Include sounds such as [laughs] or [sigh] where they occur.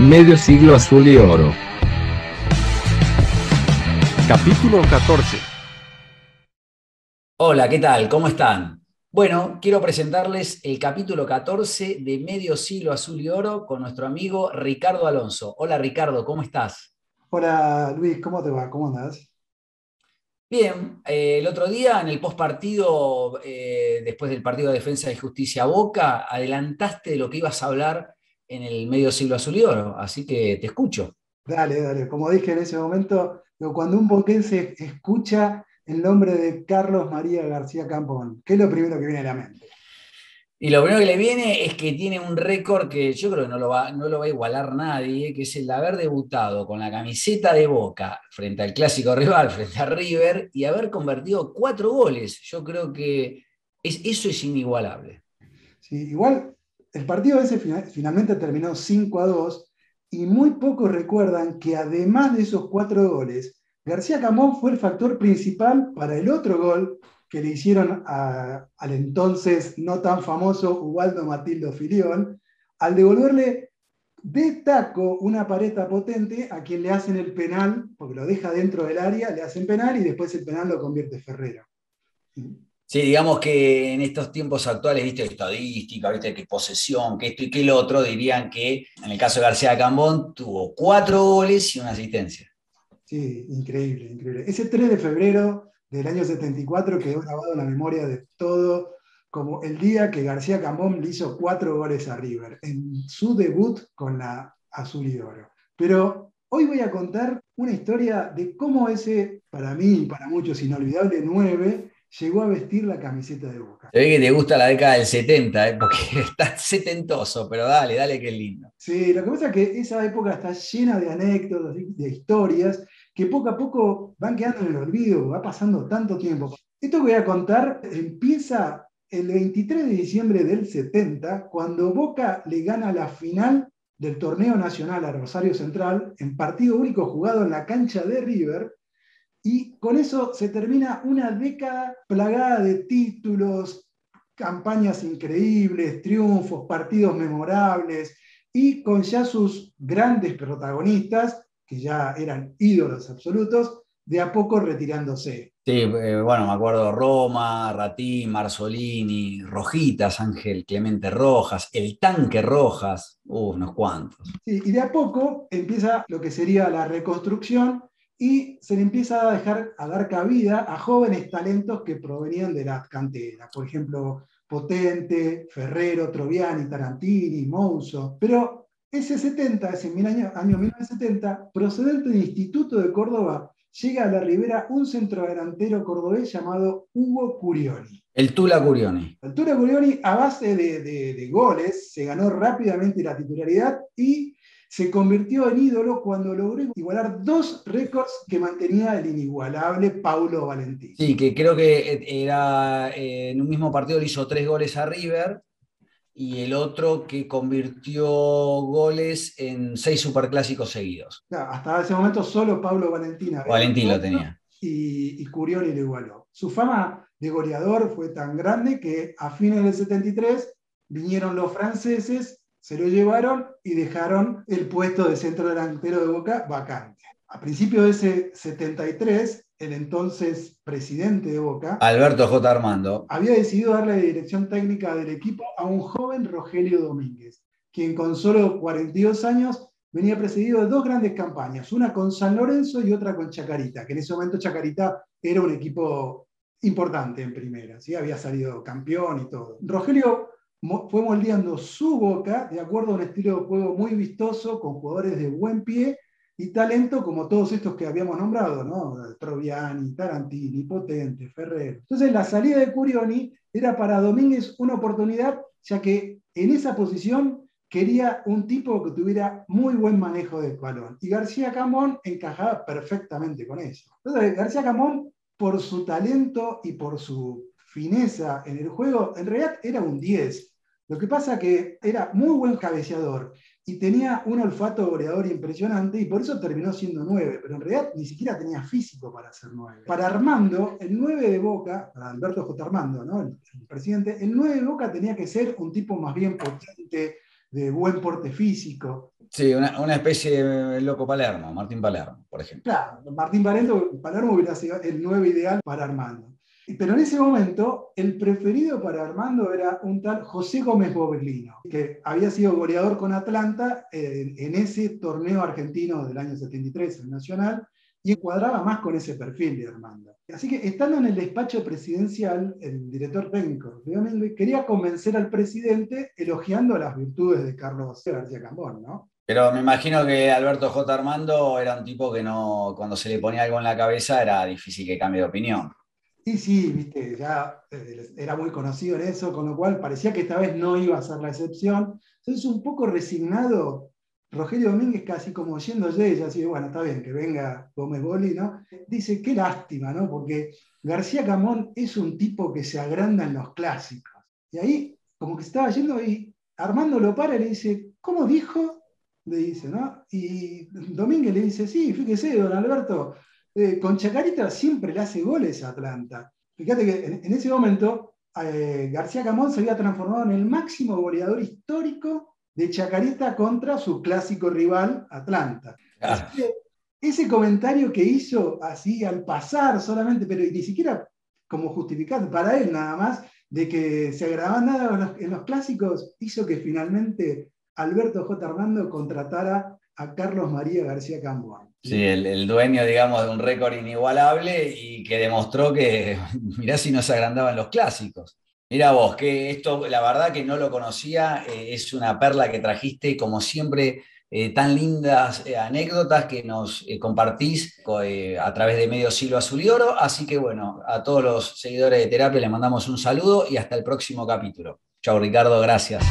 Medio siglo azul y oro. Capítulo 14. Hola, ¿qué tal? ¿Cómo están? Bueno, quiero presentarles el capítulo 14 de Medio Siglo Azul y Oro con nuestro amigo Ricardo Alonso. Hola Ricardo, ¿cómo estás? Hola Luis, ¿cómo te va? ¿Cómo andas? Bien, eh, el otro día en el postpartido, eh, después del partido de Defensa y Justicia Boca, adelantaste de lo que ibas a hablar en el Medio Siglo Azul y Oro, así que te escucho. Dale, dale. Como dije en ese momento, cuando un boquense escucha el nombre de Carlos María García Campón, ¿qué es lo primero que viene a la mente? Y lo primero que le viene es que tiene un récord que yo creo que no lo, va, no lo va a igualar nadie, que es el de haber debutado con la camiseta de Boca frente al clásico rival, [laughs] frente a River, y haber convertido cuatro goles. Yo creo que es, eso es inigualable. Sí, igual el partido ese finalmente terminó 5 a 2 y muy pocos recuerdan que además de esos cuatro goles, García Camón fue el factor principal para el otro gol que le hicieron al entonces no tan famoso Ubaldo Matildo Filión, al devolverle de taco una pareta potente a quien le hacen el penal, porque lo deja dentro del área, le hacen penal y después el penal lo convierte Ferrero. Sí, digamos que en estos tiempos actuales, viste, estadística, viste, que posesión, que esto y que el otro, dirían que en el caso de García Cambón tuvo cuatro goles y una asistencia. Sí, increíble, increíble. Ese 3 de febrero del año 74 quedó grabado en la memoria de todo como el día que García Cambón le hizo cuatro goles a River en su debut con la Azul y Oro. Pero hoy voy a contar una historia de cómo ese, para mí y para muchos, inolvidable 9 llegó a vestir la camiseta de Boca. Se ve que te gusta la década del 70, ¿eh? porque [laughs] está setentoso, pero dale, dale, que lindo. Sí, lo que pasa es que esa época está llena de anécdotas, de historias, que poco a poco van quedando en el olvido, va pasando tanto tiempo. Esto que voy a contar empieza el 23 de diciembre del 70, cuando Boca le gana la final del torneo nacional a Rosario Central en partido único jugado en la cancha de River y con eso se termina una década plagada de títulos, campañas increíbles, triunfos, partidos memorables y con ya sus grandes protagonistas, que ya eran ídolos absolutos, de a poco retirándose. Sí, eh, bueno, me acuerdo Roma, Ratín, Marzolini, Rojitas, Ángel Clemente Rojas, el tanque Rojas, unos cuantos. Sí, y de a poco empieza lo que sería la reconstrucción y se le empieza a dejar a dar cabida a jóvenes talentos que provenían de la cantera. Por ejemplo, Potente, Ferrero, Troviani, Tarantini, Mouso. Pero ese 70, ese año, año 1970, procedente del Instituto de Córdoba, llega a la Ribera un centrodelantero cordobés llamado Hugo Curioni. El Tula Curioni. El Tula Curioni, a base de, de goles, se ganó rápidamente la titularidad y se convirtió en ídolo cuando logró igualar dos récords que mantenía el inigualable Paulo Valentín. Sí, que creo que era eh, en un mismo partido le hizo tres goles a River y el otro que convirtió goles en seis superclásicos seguidos. hasta ese momento solo Paulo Valentín. Valentín lo tenía. Y, y Curioni lo igualó. Su fama de goleador fue tan grande que a fines del 73 vinieron los franceses se lo llevaron y dejaron el puesto de centro delantero de Boca vacante. A principios de ese 73, el entonces presidente de Boca, Alberto J. Armando, había decidido darle la dirección técnica del equipo a un joven Rogelio Domínguez, quien con solo 42 años venía precedido de dos grandes campañas, una con San Lorenzo y otra con Chacarita, que en ese momento Chacarita era un equipo importante en primera, ¿sí? había salido campeón y todo. Rogelio fue moldeando su boca de acuerdo a un estilo de juego muy vistoso, con jugadores de buen pie y talento, como todos estos que habíamos nombrado, ¿no? Troviani, Tarantini, Potente, Ferrer. Entonces, la salida de Curioni era para Domínguez una oportunidad, ya que en esa posición quería un tipo que tuviera muy buen manejo del balón. Y García Camón encajaba perfectamente con eso. Entonces, García Camón, por su talento y por su fineza en el juego, en realidad era un 10 lo que pasa que era muy buen cabeceador y tenía un olfato goleador impresionante y por eso terminó siendo 9, pero en realidad ni siquiera tenía físico para ser 9. Para Armando, el 9 de Boca, para Alberto J. Armando, ¿no? el, presidente, el 9 de Boca tenía que ser un tipo más bien potente, de buen porte físico. Sí, una, especie de loco Palermo, Martín Palermo, por ejemplo. Claro, Martín Palermo, Palermo hubiera sido el nuevo ideal para Armando. Pero en ese momento, el preferido para Armando era un tal José Gómez Boblino, que había sido goleador con Atlanta en, en ese torneo argentino del año 73, el Nacional, y encuadraba más con ese perfil de Armando. Así que estando en el despacho presidencial, el director técnico quería convencer al presidente elogiando las virtudes de Carlos García Cambón, ¿no? Pero me imagino que Alberto J. Armando era un tipo que no, cuando se le ponía algo en la cabeza era difícil que cambie de opinión. Sí, sí, viste, ya eh, era muy conocido en eso, con lo cual parecía que esta vez no iba a ser la excepción. Entonces, un poco resignado, Rogelio Domínguez casi como yendo de ella, así, bueno, está bien, que venga Gómez Boli, ¿no? Dice, qué lástima, ¿no? Porque García Camón es un tipo que se agranda en los clásicos. Y ahí, como que estaba yendo y Armando lo para y le dice, ¿cómo dijo? Le dice, ¿no? Y Domínguez le dice, sí, fíjese, don Alberto, eh, con Chacarita siempre le hace goles a Atlanta. Fíjate que en, ese momento eh, García Camón se había transformado en el máximo goleador histórico de Chacarita contra su clásico rival Atlanta. ese comentario que hizo así al pasar solamente, pero ni siquiera como justificado para él nada más, de que se agradaban nada en los, clásicos, hizo que finalmente Alberto J. Armando contratara a Carlos María García Camboa. Sí, el, dueño, digamos, de un récord inigualable y que demostró que, [laughs] mirá si no se agrandaban los clásicos. Mira vos, que esto, la verdad que no lo conocía, eh, es una perla que trajiste, como siempre, eh, tan lindas eh, anécdotas que nos compartís a través de Medio Siglo Azul y Oro. Así que bueno, a todos los seguidores de Terapia les mandamos un saludo y hasta el próximo capítulo. Chao Ricardo, gracias.